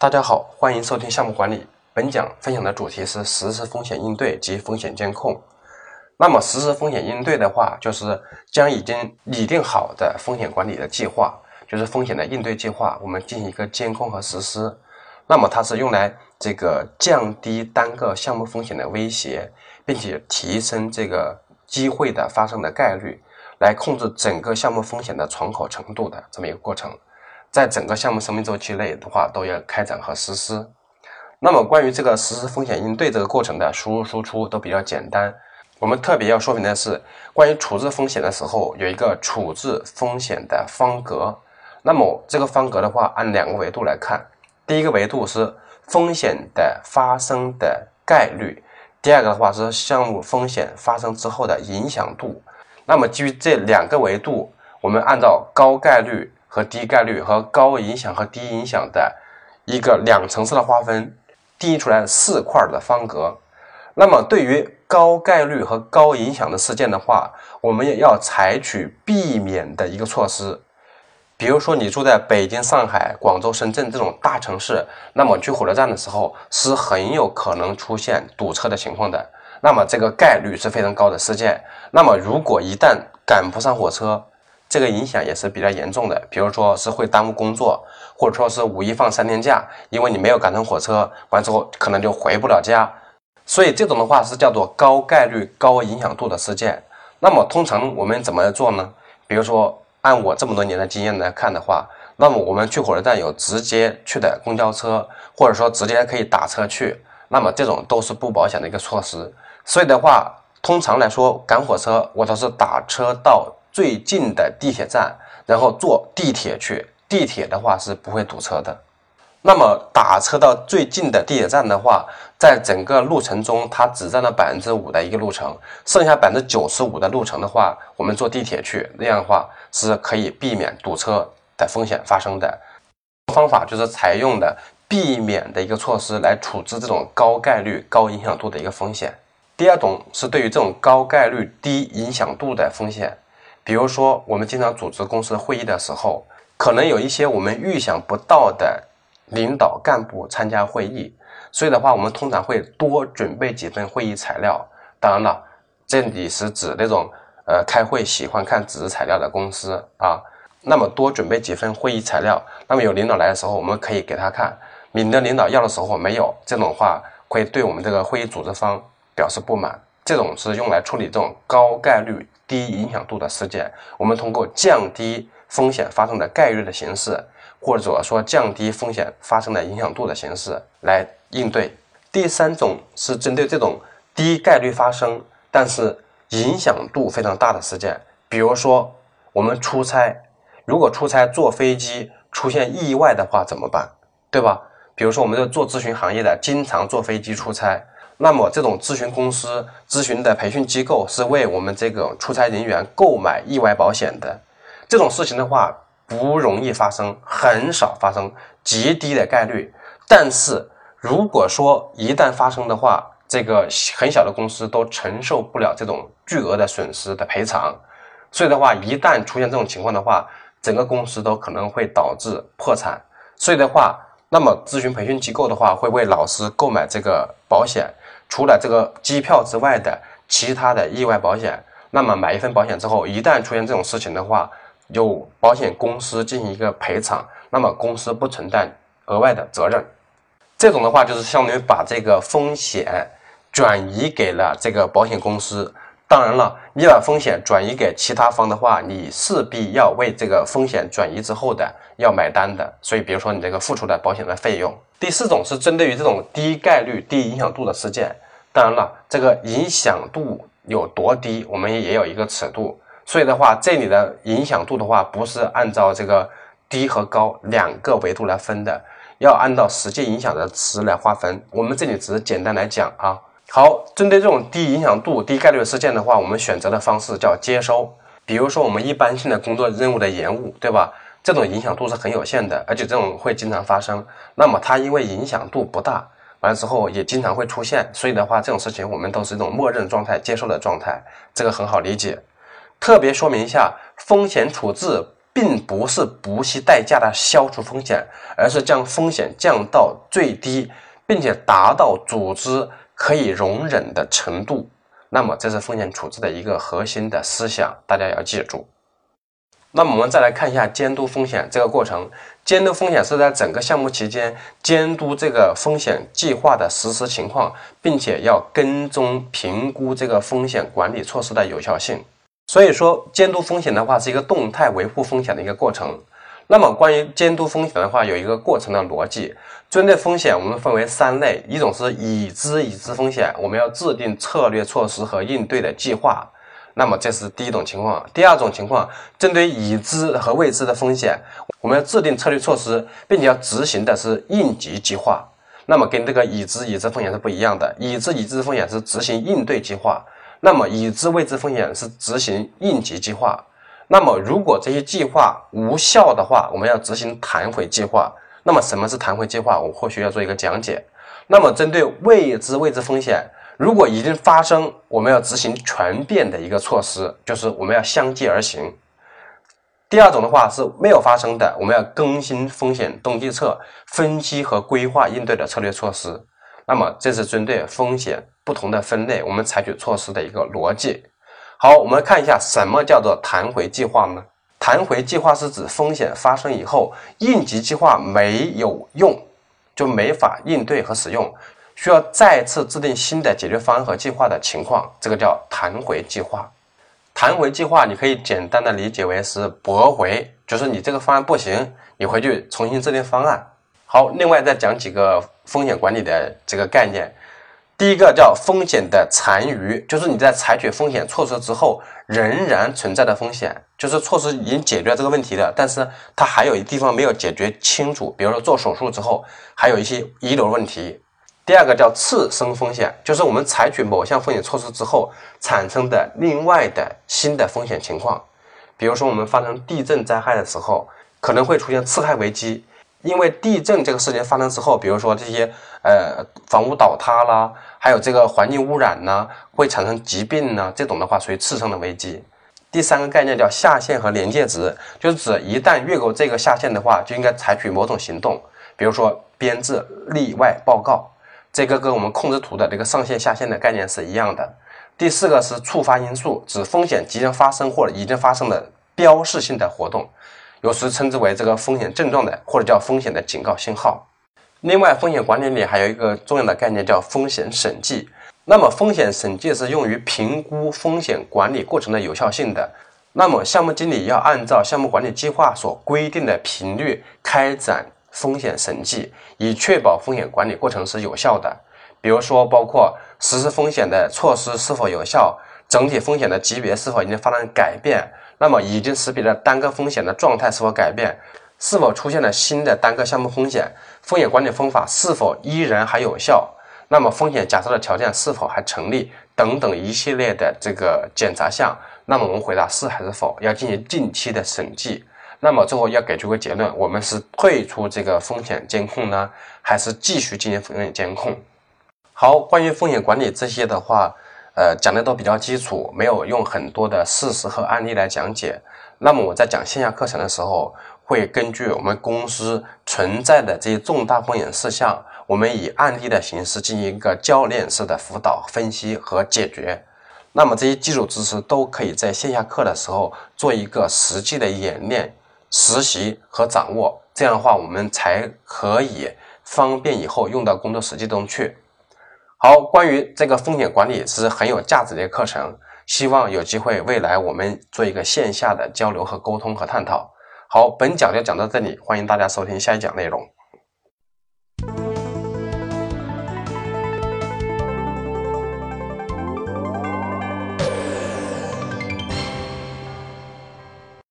大家好，欢迎收听项目管理。本讲分享的主题是实时风险应对及风险监控。那么实时风险应对的话，就是将已经拟定好的风险管理的计划，就是风险的应对计划，我们进行一个监控和实施。那么它是用来这个降低单个项目风险的威胁，并且提升这个机会的发生的概率，来控制整个项目风险的敞口程度的这么一个过程。在整个项目生命周期内的话，都要开展和实施。那么，关于这个实施风险应对这个过程的输入输出都比较简单。我们特别要说明的是，关于处置风险的时候，有一个处置风险的方格。那么，这个方格的话，按两个维度来看。第一个维度是风险的发生的概率，第二个的话是项目风险发生之后的影响度。那么，基于这两个维度，我们按照高概率。和低概率和高影响和低影响的一个两层次的划分，定义出来四块的方格。那么，对于高概率和高影响的事件的话，我们也要采取避免的一个措施。比如说，你住在北京、上海、广州、深圳这种大城市，那么去火车站的时候是很有可能出现堵车的情况的。那么，这个概率是非常高的事件。那么，如果一旦赶不上火车，这个影响也是比较严重的，比如说是会耽误工作，或者说是五一放三天假，因为你没有赶上火车，完之后可能就回不了家。所以这种的话是叫做高概率、高影响度的事件。那么通常我们怎么做呢？比如说按我这么多年的经验来看的话，那么我们去火车站有直接去的公交车，或者说直接可以打车去，那么这种都是不保险的一个措施。所以的话，通常来说赶火车我都是打车到。最近的地铁站，然后坐地铁去。地铁的话是不会堵车的。那么打车到最近的地铁站的话，在整个路程中，它只占了百分之五的一个路程，剩下百分之九十五的路程的话，我们坐地铁去，那样的话是可以避免堵车的风险发生的。方法就是采用的避免的一个措施来处置这种高概率、高影响度的一个风险。第二种是对于这种高概率、低影响度的风险。比如说，我们经常组织公司会议的时候，可能有一些我们预想不到的领导干部参加会议，所以的话，我们通常会多准备几份会议材料。当然了，这里是指那种呃开会喜欢看纸质材料的公司啊。那么多准备几份会议材料，那么有领导来的时候，我们可以给他看，免得领导要的时候没有，这种话会对我们这个会议组织方表示不满。这种是用来处理这种高概率。低影响度的事件，我们通过降低风险发生的概率的形式，或者说降低风险发生的影响度的形式来应对。第三种是针对这种低概率发生，但是影响度非常大的事件，比如说我们出差，如果出差坐飞机出现意外的话怎么办？对吧？比如说我们这做咨询行业的，经常坐飞机出差。那么，这种咨询公司、咨询的培训机构是为我们这个出差人员购买意外保险的。这种事情的话，不容易发生，很少发生，极低的概率。但是，如果说一旦发生的话，这个很小的公司都承受不了这种巨额的损失的赔偿。所以的话，一旦出现这种情况的话，整个公司都可能会导致破产。所以的话，那么咨询培训机构的话，会为老师购买这个保险。除了这个机票之外的其他的意外保险，那么买一份保险之后，一旦出现这种事情的话，由保险公司进行一个赔偿，那么公司不承担额外的责任。这种的话就是相当于把这个风险转移给了这个保险公司。当然了，你把风险转移给其他方的话，你势必要为这个风险转移之后的要买单的。所以，比如说你这个付出的保险的费用。第四种是针对于这种低概率、低影响度的事件。当然了，这个影响度有多低，我们也有一个尺度。所以的话，这里的影响度的话，不是按照这个低和高两个维度来分的，要按照实际影响的值来划分。我们这里只是简单来讲啊。好，针对这种低影响度、低概率事件的话，我们选择的方式叫接收。比如说，我们一般性的工作任务的延误，对吧？这种影响度是很有限的，而且这种会经常发生。那么它因为影响度不大，完了之后也经常会出现，所以的话，这种事情我们都是一种默认状态、接受的状态，这个很好理解。特别说明一下，风险处置并不是不惜代价的消除风险，而是将风险降到最低，并且达到组织可以容忍的程度。那么，这是风险处置的一个核心的思想，大家要记住。那么，我们再来看一下监督风险这个过程。监督风险是在整个项目期间监督这个风险计划的实施情况，并且要跟踪评估这个风险管理措施的有效性。所以说，监督风险的话是一个动态维护风险的一个过程。那么，关于监督风险的话，有一个过程的逻辑。针对风险，我们分为三类：一种是已知已知风险，我们要制定策略措施和应对的计划。那么，这是第一种情况。第二种情况，针对已知和未知的风险，我们要制定策略措施，并且要执行的是应急计划。那么，跟这个已知已知风险是不一样的。已知已知风险是执行应对计划，那么已知未知风险是执行应急计划。那么，如果这些计划无效的话，我们要执行弹回计划。那么，什么是弹回计划？我或许要做一个讲解。那么，针对未知未知风险，如果已经发生，我们要执行全变的一个措施，就是我们要相继而行。第二种的话是没有发生的，我们要更新风险动计册，分析和规划应对的策略措施。那么，这是针对风险不同的分类，我们采取措施的一个逻辑。好，我们看一下什么叫做弹回计划呢？弹回计划是指风险发生以后，应急计划没有用，就没法应对和使用，需要再次制定新的解决方案和计划的情况，这个叫弹回计划。弹回计划你可以简单的理解为是驳回，就是你这个方案不行，你回去重新制定方案。好，另外再讲几个风险管理的这个概念。第一个叫风险的残余，就是你在采取风险措施之后，仍然存在的风险，就是措施已经解决这个问题了，但是它还有一地方没有解决清楚，比如说做手术之后还有一些遗留问题。第二个叫次生风险，就是我们采取某项风险措施之后产生的另外的新的风险情况，比如说我们发生地震灾害的时候，可能会出现次害危机。因为地震这个事情发生之后，比如说这些呃房屋倒塌啦，还有这个环境污染呢，会产生疾病呢，这种的话属于次生的危机。第三个概念叫下限和临界值，就是指一旦越过这个下限的话，就应该采取某种行动，比如说编制例外报告，这个跟我们控制图的这个上限下限的概念是一样的。第四个是触发因素，指风险即将发生或者已经发生的标示性的活动。有时称之为这个风险症状的，或者叫风险的警告信号。另外，风险管理里还有一个重要的概念叫风险审计。那么，风险审计是用于评估风险管理过程的有效性的。那么，项目经理要按照项目管理计划所规定的频率开展风险审计，以确保风险管理过程是有效的。比如说，包括实施风险的措施是否有效，整体风险的级别是否已经发生改变。那么已经识别的单个风险的状态是否改变？是否出现了新的单个项目风险？风险管理方法是否依然还有效？那么风险假设的条件是否还成立？等等一系列的这个检查项。那么我们回答是还是否？要进行定期的审计。那么最后要给出个结论：我们是退出这个风险监控呢，还是继续进行风险监控？好，关于风险管理这些的话。呃，讲的都比较基础，没有用很多的事实和案例来讲解。那么我在讲线下课程的时候，会根据我们公司存在的这些重大风险事项，我们以案例的形式进行一个教练式的辅导、分析和解决。那么这些基础知识都可以在线下课的时候做一个实际的演练、实习和掌握。这样的话，我们才可以方便以后用到工作实际中去。好，关于这个风险管理是很有价值的课程，希望有机会未来我们做一个线下的交流和沟通和探讨。好，本讲就讲到这里，欢迎大家收听下一讲内容。